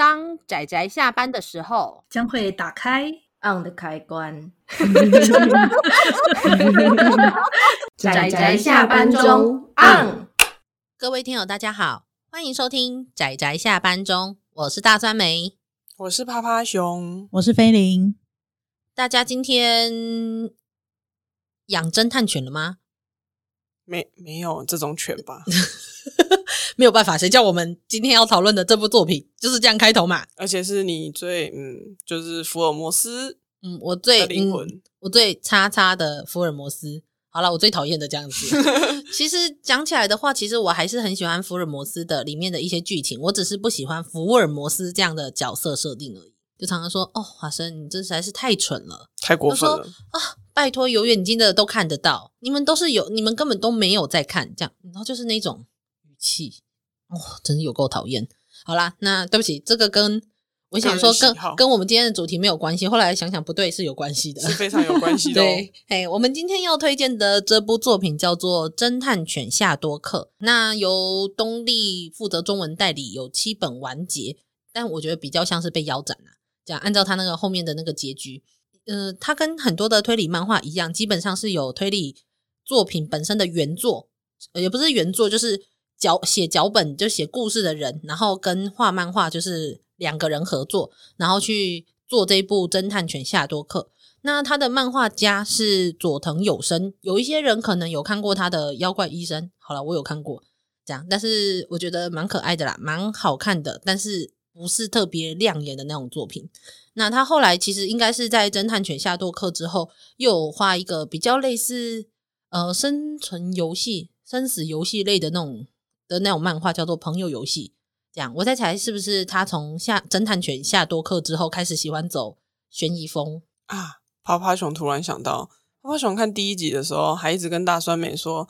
当仔仔下班的时候，将会打开 on 的开关。仔仔下班中 on。各位听友，大家好，欢迎收听仔仔下班中，我是大酸梅，我是趴趴熊，我是菲林。大家今天养侦探犬了吗？没没有这种犬吧？没有办法，谁叫我们今天要讨论的这部作品就是这样开头嘛？而且是你最嗯，就是福尔摩斯，嗯，我最灵魂、嗯，我最叉叉的福尔摩斯。好了，我最讨厌的这样子。其实讲起来的话，其实我还是很喜欢福尔摩斯的里面的一些剧情，我只是不喜欢福尔摩斯这样的角色设定而已。就常常说，哦，华生，你这实在是太蠢了，太过分了啊！拜托，有眼睛的都看得到，你们都是有，你们根本都没有在看，这样，然后就是那种语气，哦，真是有够讨厌。好啦，那对不起，这个跟我想说跟跟我们今天的主题没有关系。后来想想不对，是有关系的，是非常有关系 的哦。对，哎，我们今天要推荐的这部作品叫做《侦探犬夏多克》，那由东立负责中文代理，有七本完结，但我觉得比较像是被腰斩了。讲按照他那个后面的那个结局，呃，他跟很多的推理漫画一样，基本上是有推理作品本身的原作，呃、也不是原作，就是脚写脚本就写故事的人，然后跟画漫画就是两个人合作，然后去做这一部侦探犬夏多克。那他的漫画家是佐藤有生，有一些人可能有看过他的妖怪医生，好了，我有看过这样，但是我觉得蛮可爱的啦，蛮好看的，但是。不是特别亮眼的那种作品。那他后来其实应该是在《侦探犬夏多克》之后，又画一个比较类似呃生存游戏、生死游戏类的那种的那种漫画，叫做《朋友游戏》。这样，我在猜是不是他从夏《侦探犬夏多克》之后开始喜欢走悬疑风啊？趴趴熊突然想到，趴趴熊看第一集的时候，还一直跟大酸梅说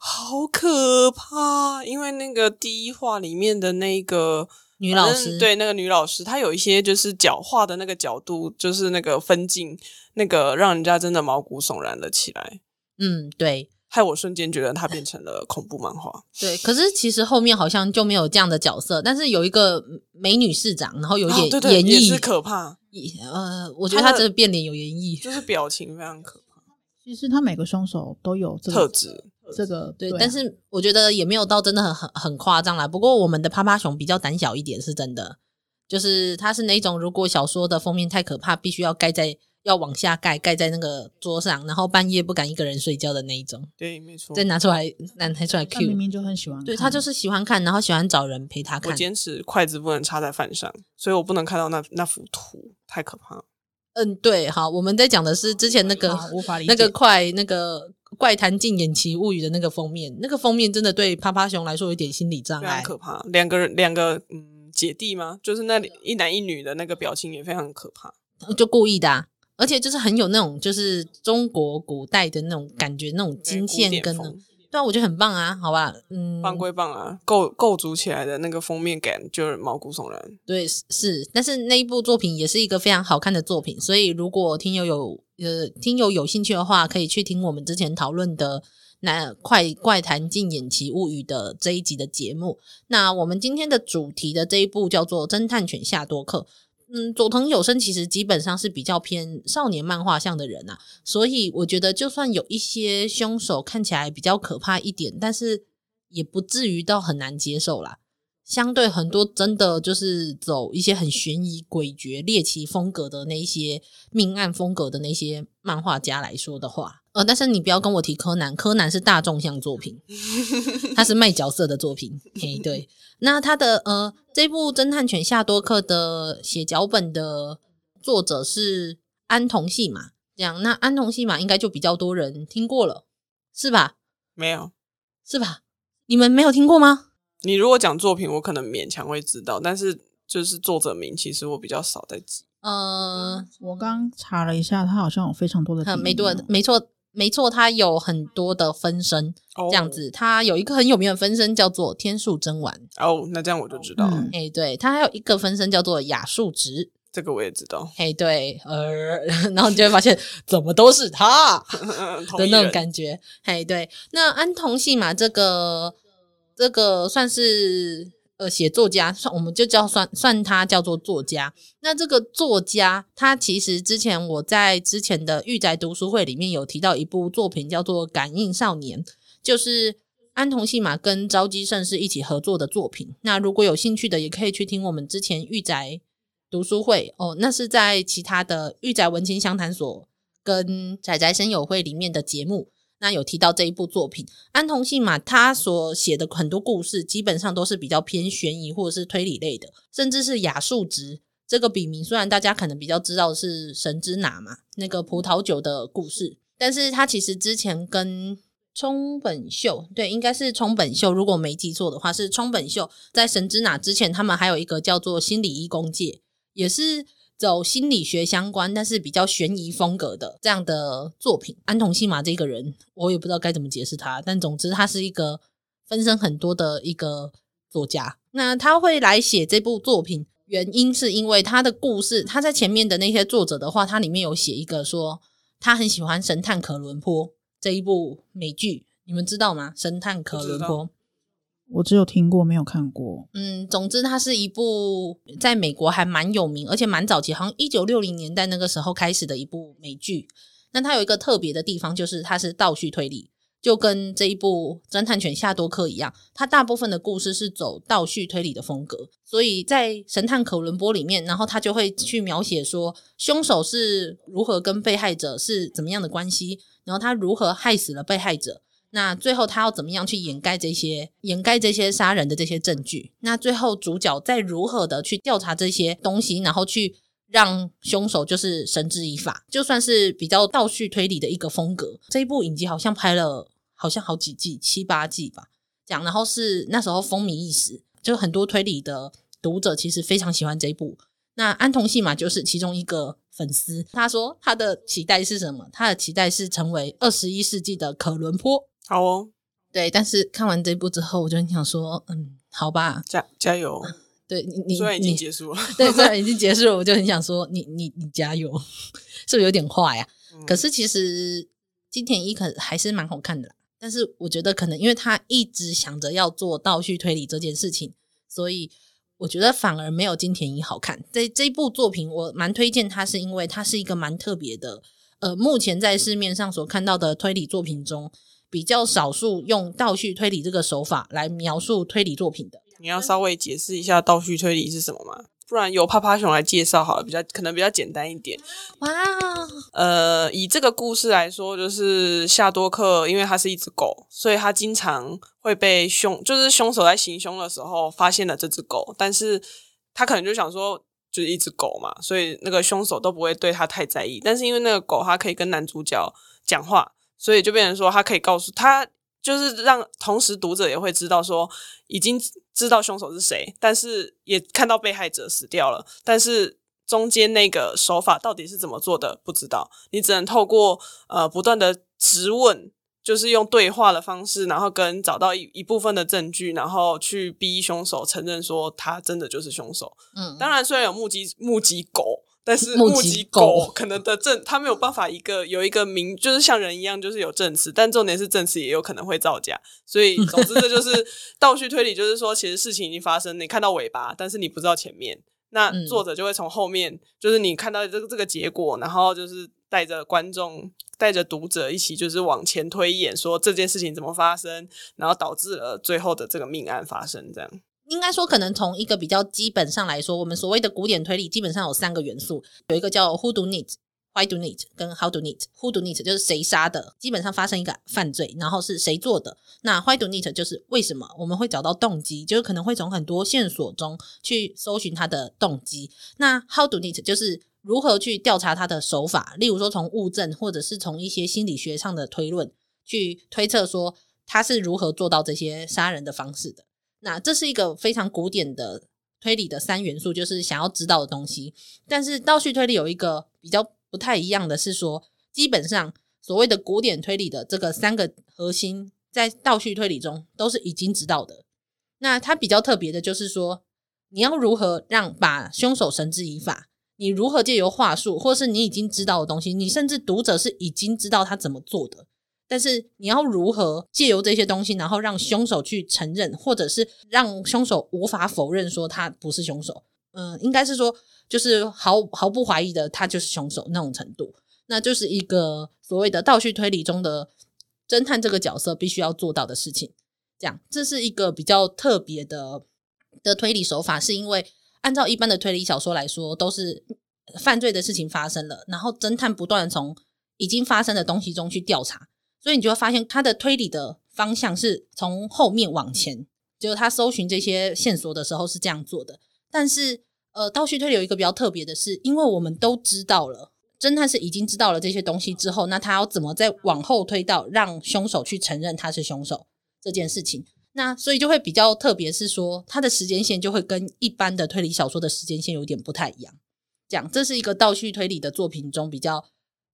好可怕，因为那个第一话里面的那个。女老师对那个女老师，她有一些就是角画的那个角度，就是那个分镜，那个让人家真的毛骨悚然了起来。嗯，对，害我瞬间觉得它变成了恐怖漫画。对，可是其实后面好像就没有这样的角色，但是有一个美女市长，然后有点、哦、对对演绎也是可怕。呃，我觉得他真的变脸有演绎，就是表情非常可怕。其实他每个凶手都有这个特质。这个对，对啊，但是我觉得也没有到真的很很很夸张啦。不过我们的趴趴熊比较胆小一点，是真的，就是他是那种如果小说的封面太可怕，必须要盖在要往下盖，盖在那个桌上，然后半夜不敢一个人睡觉的那一种。对，没错。再拿出来，拿出来 Q，他明明就很喜欢看，对，他就是喜欢看，然后喜欢找人陪他看。我坚持筷子不能插在饭上，所以我不能看到那那幅图，太可怕了。嗯，对，好，我们在讲的是之前那个无法理解那个快那个。怪谈禁演奇物语的那个封面，那个封面真的对趴趴熊来说有点心理障碍，可怕。两个人，两个嗯姐弟吗？就是那里一男一女的那个表情也非常可怕，就故意的啊，而且就是很有那种就是中国古代的那种感觉，那种金线跟。对啊，我觉得很棒啊，好吧，嗯，棒归棒啊，构构筑起来的那个封面感就是毛骨悚然。对，是，但是那一部作品也是一个非常好看的作品，所以如果听友有呃听友有兴趣的话，可以去听我们之前讨论的那《快怪谈禁演奇物语》的这一集的节目。那我们今天的主题的这一部叫做《侦探犬夏多克》。嗯，佐藤有生其实基本上是比较偏少年漫画向的人啊，所以我觉得就算有一些凶手看起来比较可怕一点，但是也不至于到很难接受啦。相对很多真的就是走一些很悬疑、诡谲、猎奇风格的那些命案风格的那些漫画家来说的话。呃，但是你不要跟我提柯南，柯南是大众向作品，他是卖角色的作品。嘿，对，那他的呃，这部侦探犬夏多克的写脚本的作者是安童戏嘛，这样，那安童戏嘛应该就比较多人听过了，是吧？没有，是吧？你们没有听过吗？你如果讲作品，我可能勉强会知道，但是就是作者名，其实我比较少在记。呃，我刚查了一下，他好像有非常多的，很没多，没错。没错，它有很多的分身，oh. 这样子。他有一个很有名的分身叫做天树真丸。哦，oh, 那这样我就知道了。哎、嗯，对，他还有一个分身叫做雅树直，这个我也知道。哎，对，呃，然后你就会发现怎么都是他 的那种感觉。哎，对，那安童系嘛这个这个算是呃写作家，算我们就叫算算他叫做作家。那这个作家，他其实之前我在之前的御宅读书会里面有提到一部作品，叫做《感应少年》，就是安童戏马跟朝基圣世一起合作的作品。那如果有兴趣的，也可以去听我们之前御宅读书会哦，那是在其他的御宅文青相谈所跟宅宅声友会里面的节目。那有提到这一部作品，安童信嘛他所写的很多故事，基本上都是比较偏悬疑或者是推理类的，甚至是雅树直这个笔名，虽然大家可能比较知道是神之雫嘛，那个葡萄酒的故事，但是他其实之前跟冲本秀，对，应该是冲本秀，如果没记错的话，是冲本秀在神之雫之前，他们还有一个叫做心理医工界，也是。走心理学相关，但是比较悬疑风格的这样的作品。安童戏马这个人，我也不知道该怎么解释他，但总之他是一个分身很多的一个作家。那他会来写这部作品，原因是因为他的故事，他在前面的那些作者的话，他里面有写一个说他很喜欢《神探可伦坡》这一部美剧，你们知道吗？《神探可伦坡》。我只有听过，没有看过。嗯，总之它是一部在美国还蛮有名，而且蛮早期，好像一九六零年代那个时候开始的一部美剧。那它有一个特别的地方，就是它是倒叙推理，就跟这一部《侦探犬夏多克》一样，它大部分的故事是走倒叙推理的风格。所以在《神探可伦坡》里面，然后他就会去描写说，凶手是如何跟被害者是怎么样的关系，然后他如何害死了被害者。那最后他要怎么样去掩盖这些掩盖这些杀人的这些证据？那最后主角再如何的去调查这些东西，然后去让凶手就是绳之以法？就算是比较倒叙推理的一个风格。这一部影集好像拍了好像好几季，七八季吧，讲然后是那时候风靡一时，就很多推理的读者其实非常喜欢这一部。那安童戏嘛就是其中一个粉丝，他说他的期待是什么？他的期待是成为二十一世纪的可伦坡。好哦，对，但是看完这部之后，我就很想说，嗯，好吧，加加油。对你，你虽然已经结束了，对，虽然已经结束了，我就很想说，你你你加油，是不是有点坏呀？嗯、可是其实金田一可还是蛮好看的啦。但是我觉得可能因为他一直想着要做倒叙推理这件事情，所以我觉得反而没有金田一好看。这这一部作品我蛮推荐它，是因为它是一个蛮特别的，呃，目前在市面上所看到的推理作品中。比较少数用倒叙推理这个手法来描述推理作品的，你要稍微解释一下倒叙推理是什么吗？不然由趴趴熊来介绍好了，比较可能比较简单一点。哇，呃，以这个故事来说，就是夏多克，因为他是一只狗，所以他经常会被凶，就是凶手在行凶的时候发现了这只狗，但是他可能就想说，就是一只狗嘛，所以那个凶手都不会对他太在意。但是因为那个狗，它可以跟男主角讲话。所以就变成说，他可以告诉他，就是让同时读者也会知道说，已经知道凶手是谁，但是也看到被害者死掉了，但是中间那个手法到底是怎么做的，不知道。你只能透过呃不断的质问，就是用对话的方式，然后跟找到一一部分的证据，然后去逼凶手承认说他真的就是凶手。嗯，当然虽然有目击目击狗。但是目击狗可能的证，他没有办法一个有一个名，就是像人一样，就是有证词。但重点是证词也有可能会造假，所以总之这就是 倒叙推理，就是说其实事情已经发生，你看到尾巴，但是你不知道前面。那作者就会从后面，就是你看到这个这个结果，然后就是带着观众、带着读者一起，就是往前推演，说这件事情怎么发生，然后导致了最后的这个命案发生，这样。应该说，可能从一个比较基本上来说，我们所谓的古典推理基本上有三个元素，有一个叫 Who do need，Why do need，跟 How do need。Who do need 就是谁杀的，基本上发生一个犯罪，然后是谁做的。那 Why do need 就是为什么我们会找到动机，就是可能会从很多线索中去搜寻他的动机。那 How do need 就是如何去调查他的手法，例如说从物证或者是从一些心理学上的推论去推测说他是如何做到这些杀人的方式的。那这是一个非常古典的推理的三元素，就是想要知道的东西。但是倒叙推理有一个比较不太一样的是说，基本上所谓的古典推理的这个三个核心，在倒叙推理中都是已经知道的。那它比较特别的就是说，你要如何让把凶手绳之以法？你如何借由话术，或是你已经知道的东西，你甚至读者是已经知道他怎么做的。但是你要如何借由这些东西，然后让凶手去承认，或者是让凶手无法否认说他不是凶手？嗯、应该是说就是毫毫不怀疑的他就是凶手那种程度，那就是一个所谓的倒叙推理中的侦探这个角色必须要做到的事情。这样，这是一个比较特别的的推理手法，是因为按照一般的推理小说来说，都是犯罪的事情发生了，然后侦探不断从已经发生的东西中去调查。所以你就会发现，他的推理的方向是从后面往前，就是他搜寻这些线索的时候是这样做的。但是，呃，倒叙推理有一个比较特别的是，因为我们都知道了，侦探是已经知道了这些东西之后，那他要怎么再往后推到让凶手去承认他是凶手这件事情？那所以就会比较特别，是说他的时间线就会跟一般的推理小说的时间线有点不太一样。这样，这是一个倒叙推理的作品中比较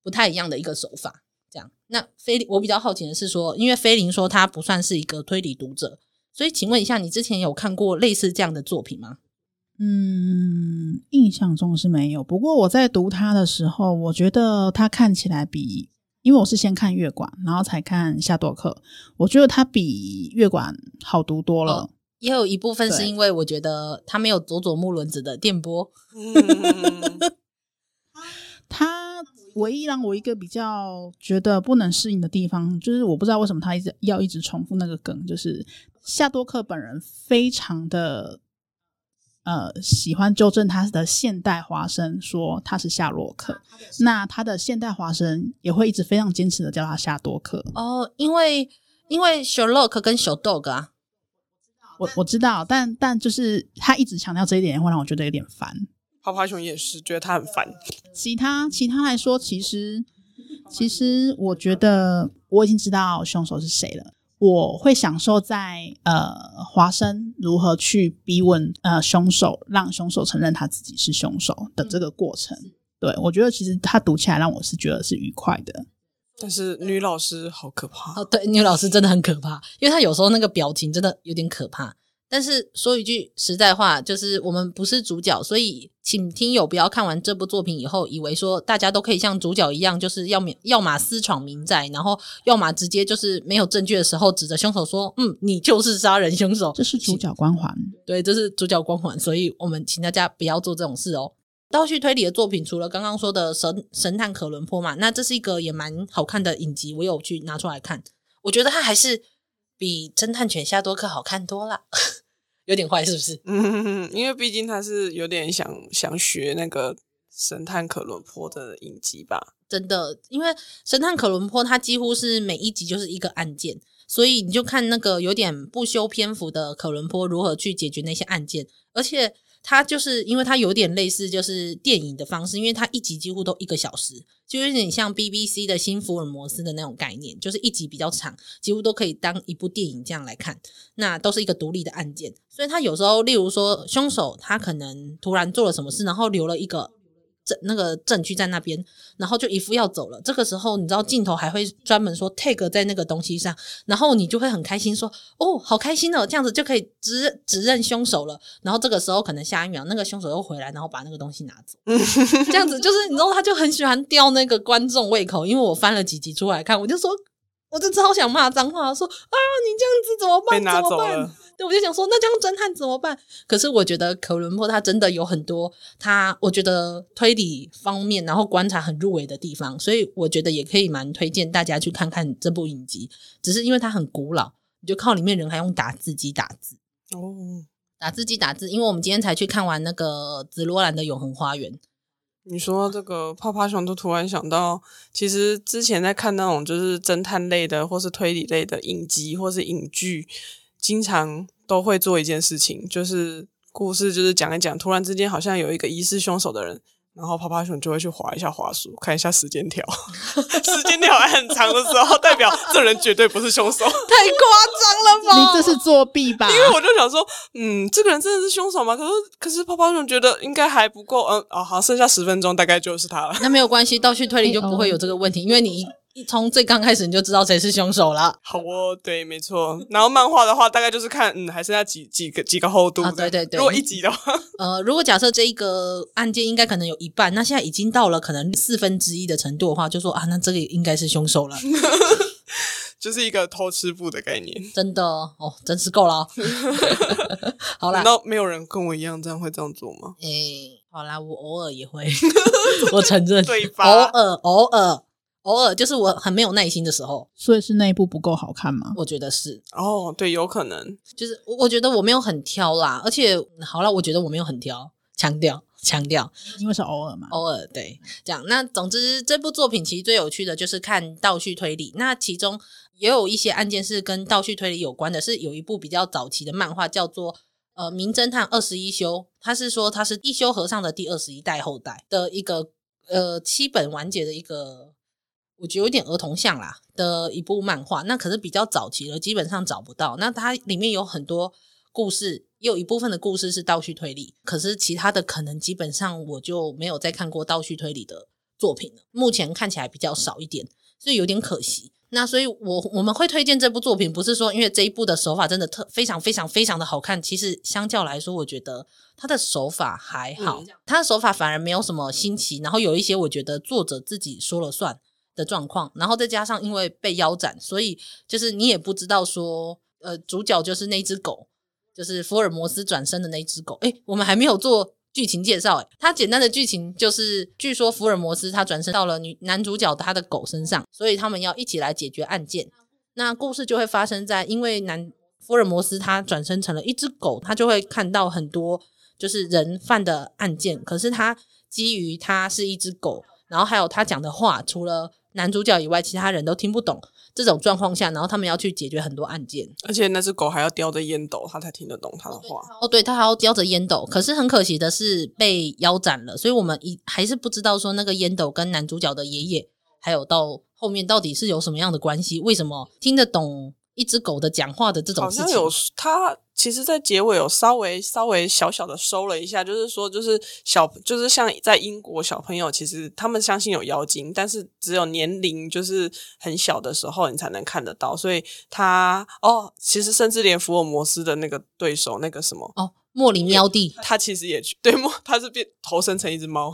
不太一样的一个手法。这样，那菲林，我比较好奇的是说，因为菲林说他不算是一个推理读者，所以请问一下，你之前有看过类似这样的作品吗？嗯，印象中是没有。不过我在读他的时候，我觉得他看起来比，因为我是先看月馆，然后才看夏多克，我觉得他比月馆好读多了。哦，也有一部分是因为我觉得他没有佐佐木伦子的电波。他。唯一让我一个比较觉得不能适应的地方，就是我不知道为什么他一直要一直重复那个梗，就是夏多克本人非常的呃喜欢纠正他的现代华生，说他是夏洛克。那他的现代华生也会一直非常坚持的叫他夏多克。哦，因为因为 Sherlock 跟小 dog 啊，我我知道，但但就是他一直强调这一点，会让我觉得有点烦。泡泡熊也是觉得他很烦。其他其他来说，其实其实我觉得我已经知道凶手是谁了。我会享受在呃华生如何去逼问呃凶手，让凶手承认他自己是凶手的这个过程。嗯、对，我觉得其实他读起来让我是觉得是愉快的。但是女老师好可怕哦，对，女老师真的很可怕，因为她有时候那个表情真的有点可怕。但是说一句实在话，就是我们不是主角，所以请听友不要看完这部作品以后，以为说大家都可以像主角一样，就是要么要么私闯民宅，然后要么直接就是没有证据的时候指着凶手说：“嗯，你就是杀人凶手。”这是主角光环，对，这是主角光环，所以我们请大家不要做这种事哦。倒叙推理的作品，除了刚刚说的神神探可伦坡嘛，那这是一个也蛮好看的影集，我有去拿出来看，我觉得它还是。比侦探犬夏多克好看多了，有点坏是不是？嗯，因为毕竟他是有点想想学那个神探可伦坡的影集吧。真的，因为神探可伦坡他几乎是每一集就是一个案件，所以你就看那个有点不修篇幅的可伦坡如何去解决那些案件，而且。它就是因为它有点类似，就是电影的方式，因为它一集几乎都一个小时，就有点像 BBC 的新福尔摩斯的那种概念，就是一集比较长，几乎都可以当一部电影这样来看。那都是一个独立的案件，所以它有时候，例如说凶手他可能突然做了什么事，然后留了一个。证那个证据在那边，然后就一副要走了。这个时候，你知道镜头还会专门说 take 在那个东西上，然后你就会很开心说：“哦，好开心哦，这样子就可以指指认凶手了。”然后这个时候可能下一秒那个凶手又回来，然后把那个东西拿走。这样子就是你知道，他就很喜欢吊那个观众胃口。因为我翻了几集出来看，我就说，我就超想骂脏话，说啊，你这样子怎么办？怎么办？对，我就想说，那这样侦探怎么办？可是我觉得可伦坡他真的有很多他，我觉得推理方面，然后观察很入围的地方，所以我觉得也可以蛮推荐大家去看看这部影集。只是因为它很古老，你就靠里面人还用打字机打字哦，打字机打字。因为我们今天才去看完那个紫罗兰的永恒花园。你说这个泡泡熊都突然想到，其实之前在看那种就是侦探类的或是推理类的影集或是影剧。经常都会做一件事情，就是故事就是讲一讲，突然之间好像有一个疑似凶手的人，然后泡泡熊就会去划一下滑鼠，看一下时间条，时间条还很长的时候，代表这人绝对不是凶手，太夸张了吧？你这是作弊吧？因为我就想说，嗯，这个人真的是凶手吗？可是可是泡泡熊觉得应该还不够，嗯，哦，好，剩下十分钟大概就是他了。那没有关系，倒叙推理就不会有这个问题，因为你。从最刚开始你就知道谁是凶手了。好哦，对，没错。然后漫画的话，大概就是看，嗯，还剩下几几个几个厚度。啊，对对对。如果一集的话，呃，如果假设这一个案件应该可能有一半，那现在已经到了可能四分之一的程度的话，就说啊，那这个应该是凶手了。就是一个偷吃布的概念。真的哦，真是够了。好啦，难道没有人跟我一样这样会这样做吗？诶、欸，好啦，我偶尔也会，我承认，对吧？偶尔，偶尔。偶尔就是我很没有耐心的时候，所以是那一部不够好看吗？我觉得是。哦，对，有可能。就是我觉得我没有很挑啦，而且好了，我觉得我没有很挑，强调强调，因为是偶尔嘛，偶尔对这样。那总之这部作品其实最有趣的就是看倒叙推理，那其中也有一些案件是跟倒叙推理有关的，是有一部比较早期的漫画叫做呃《名侦探二十一休》，他是说他是一休和尚的第二十一代后代的一个呃七本完结的一个。我觉得有点儿童像啦的一部漫画，那可是比较早期了，基本上找不到。那它里面有很多故事，也有一部分的故事是倒叙推理，可是其他的可能基本上我就没有再看过倒叙推理的作品了。目前看起来比较少一点，所以有点可惜。那所以我我们会推荐这部作品，不是说因为这一部的手法真的特非常非常非常的好看，其实相较来说，我觉得他的手法还好，他的手法反而没有什么新奇，然后有一些我觉得作者自己说了算。的状况，然后再加上因为被腰斩，所以就是你也不知道说，呃，主角就是那只狗，就是福尔摩斯转生的那只狗。诶，我们还没有做剧情介绍，诶，它简单的剧情就是，据说福尔摩斯他转生到了女男主角他的狗身上，所以他们要一起来解决案件。那故事就会发生在，因为男福尔摩斯他转生成了一只狗，他就会看到很多就是人犯的案件，可是他基于他是一只狗，然后还有他讲的话，除了男主角以外，其他人都听不懂这种状况下，然后他们要去解决很多案件，而且那只狗还要叼着烟斗，他才听得懂他的话。哦，对，他还要叼着烟斗，可是很可惜的是被腰斩了，所以我们一还是不知道说那个烟斗跟男主角的爷爷，还有到后面到底是有什么样的关系？为什么听得懂一只狗的讲话的这种事情？好像有他。其实，在结尾有稍微稍微小小的收了一下，就是说，就是小，就是像在英国小朋友，其实他们相信有妖精，但是只有年龄就是很小的时候，你才能看得到。所以他哦，其实甚至连福尔摩斯的那个对手那个什么哦。莫林喵弟，他其实也去 对莫，他是变投生成一只猫，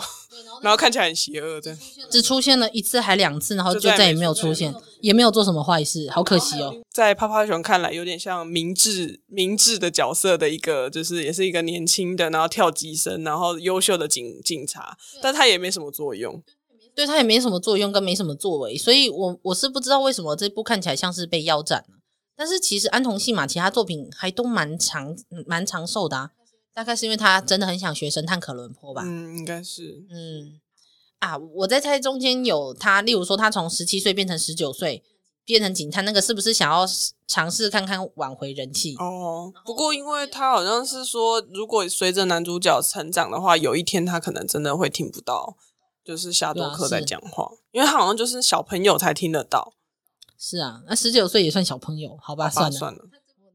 然后看起来很邪恶，这样。只出现了一次还两次，然后就再也没有出现，也没有做什么坏事，好可惜哦。在趴趴熊看来，有点像明智明智的角色的一个，就是也是一个年轻的，然后跳级生，然后优秀的警警察，但他也没什么作用，对他也没什么作用，跟没什么作为，所以我我是不知道为什么这部看起来像是被腰斩了。但是其实安童戏嘛其他作品还都蛮长蛮长寿的啊，大概是因为他真的很想学神探可伦坡吧？嗯，应该是。嗯啊，我在猜中间有他，例如说他从十七岁变成十九岁，变成警探，那个是不是想要尝试看看挽回人气？哦，不过因为他好像是说，如果随着男主角成长的话，有一天他可能真的会听不到，就是夏多克在讲话，因为他好像就是小朋友才听得到。是啊，那十九岁也算小朋友，好吧，算了算了。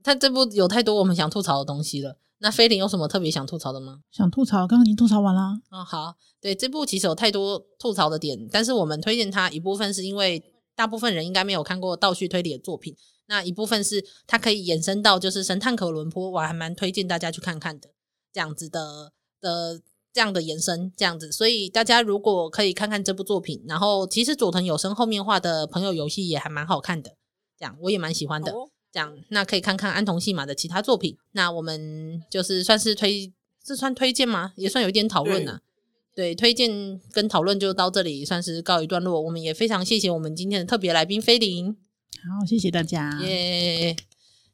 他这部有太多我们想吐槽的东西了。那菲林有什么特别想吐槽的吗？想吐槽，刚刚已经吐槽完了。嗯，好，对，这部其实有太多吐槽的点，但是我们推荐它一部分是因为大部分人应该没有看过倒叙推理的作品，那一部分是它可以延伸到就是神探可伦坡，我还蛮推荐大家去看看的，这样子的的。这样的延伸，这样子，所以大家如果可以看看这部作品，然后其实佐藤有生后面画的朋友游戏也还蛮好看的，这样我也蛮喜欢的。哦、这样那可以看看安童戏码的其他作品。那我们就是算是推，这算推荐吗？也算有一点讨论呐。对，推荐跟讨论就到这里，算是告一段落。我们也非常谢谢我们今天的特别来宾菲林。好，谢谢大家。耶，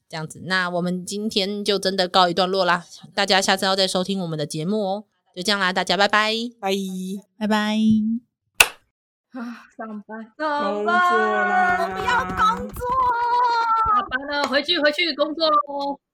这样子，那我们今天就真的告一段落啦。大家下次要再收听我们的节目哦。就这样啦，大家拜拜，拜拜拜。啊，上班，上班，我们要工作，下班了，回去，回去工作喽。